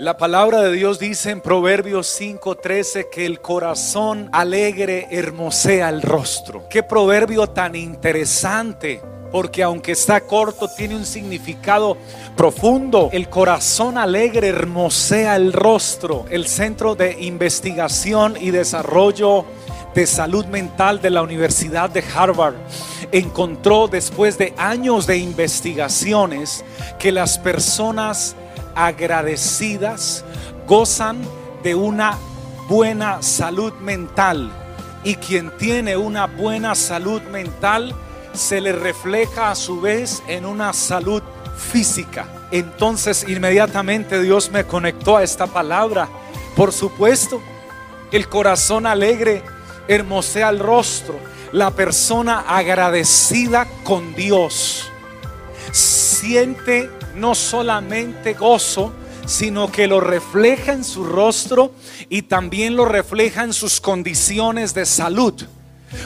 La palabra de Dios dice en Proverbios 5:13 que el corazón alegre hermosea el rostro. Qué proverbio tan interesante porque aunque está corto tiene un significado profundo. El corazón alegre hermosea el rostro. El Centro de Investigación y Desarrollo de Salud Mental de la Universidad de Harvard encontró después de años de investigaciones que las personas agradecidas gozan de una buena salud mental y quien tiene una buena salud mental se le refleja a su vez en una salud física. Entonces inmediatamente Dios me conectó a esta palabra. Por supuesto, el corazón alegre hermosea el rostro. La persona agradecida con Dios siente no solamente gozo, sino que lo refleja en su rostro y también lo refleja en sus condiciones de salud.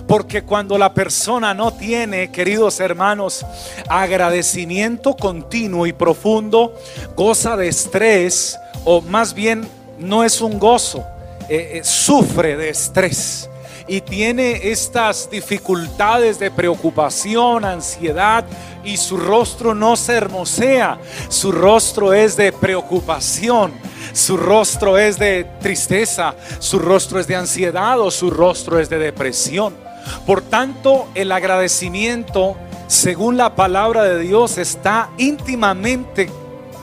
Porque cuando la persona no tiene, queridos hermanos, agradecimiento continuo y profundo, goza de estrés, o más bien no es un gozo, eh, eh, sufre de estrés y tiene estas dificultades de preocupación, ansiedad, y su rostro no se hermosea, su rostro es de preocupación, su rostro es de tristeza, su rostro es de ansiedad o su rostro es de depresión. Por tanto, el agradecimiento, según la palabra de Dios, está íntimamente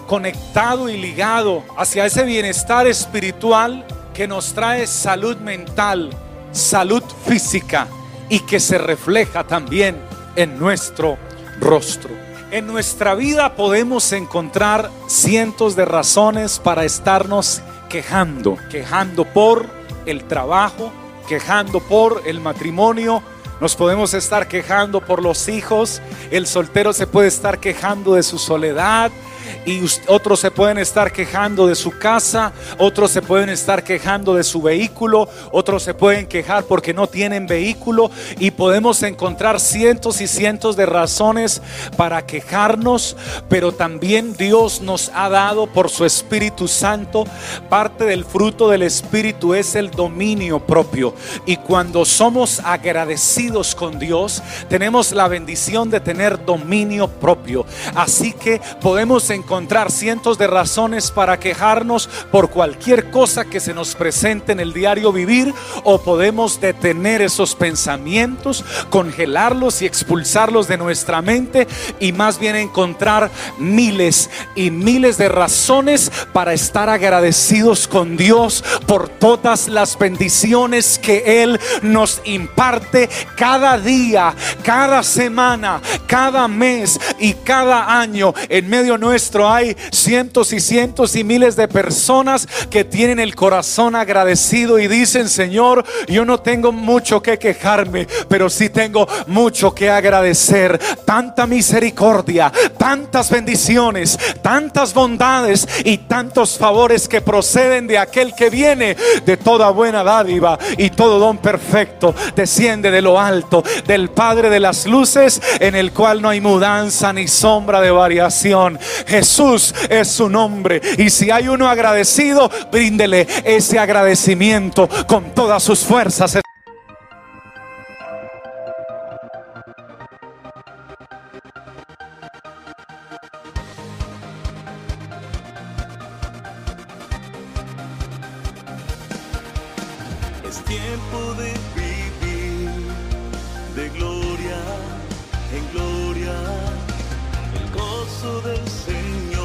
conectado y ligado hacia ese bienestar espiritual que nos trae salud mental, salud física y que se refleja también en nuestro rostro. En nuestra vida podemos encontrar cientos de razones para estarnos quejando, quejando por el trabajo, quejando por el matrimonio, nos podemos estar quejando por los hijos, el soltero se puede estar quejando de su soledad, y otros se pueden estar quejando de su casa, otros se pueden estar quejando de su vehículo, otros se pueden quejar porque no tienen vehículo y podemos encontrar cientos y cientos de razones para quejarnos, pero también Dios nos ha dado por su Espíritu Santo, parte del fruto del Espíritu es el dominio propio y cuando somos agradecidos con Dios, tenemos la bendición de tener dominio propio. Así que podemos encontrar encontrar cientos de razones para quejarnos por cualquier cosa que se nos presente en el diario vivir o podemos detener esos pensamientos, congelarlos y expulsarlos de nuestra mente y más bien encontrar miles y miles de razones para estar agradecidos con Dios por todas las bendiciones que Él nos imparte cada día, cada semana, cada mes y cada año en medio nuestro hay cientos y cientos y miles de personas que tienen el corazón agradecido y dicen, Señor, yo no tengo mucho que quejarme, pero sí tengo mucho que agradecer. Tanta misericordia, tantas bendiciones, tantas bondades y tantos favores que proceden de aquel que viene de toda buena dádiva y todo don perfecto. Desciende de lo alto, del Padre de las luces, en el cual no hay mudanza ni sombra de variación. Jesús es su nombre. Y si hay uno agradecido, bríndele ese agradecimiento con todas sus fuerzas. Es tiempo de vivir de gloria en gloria, brazo del Señor.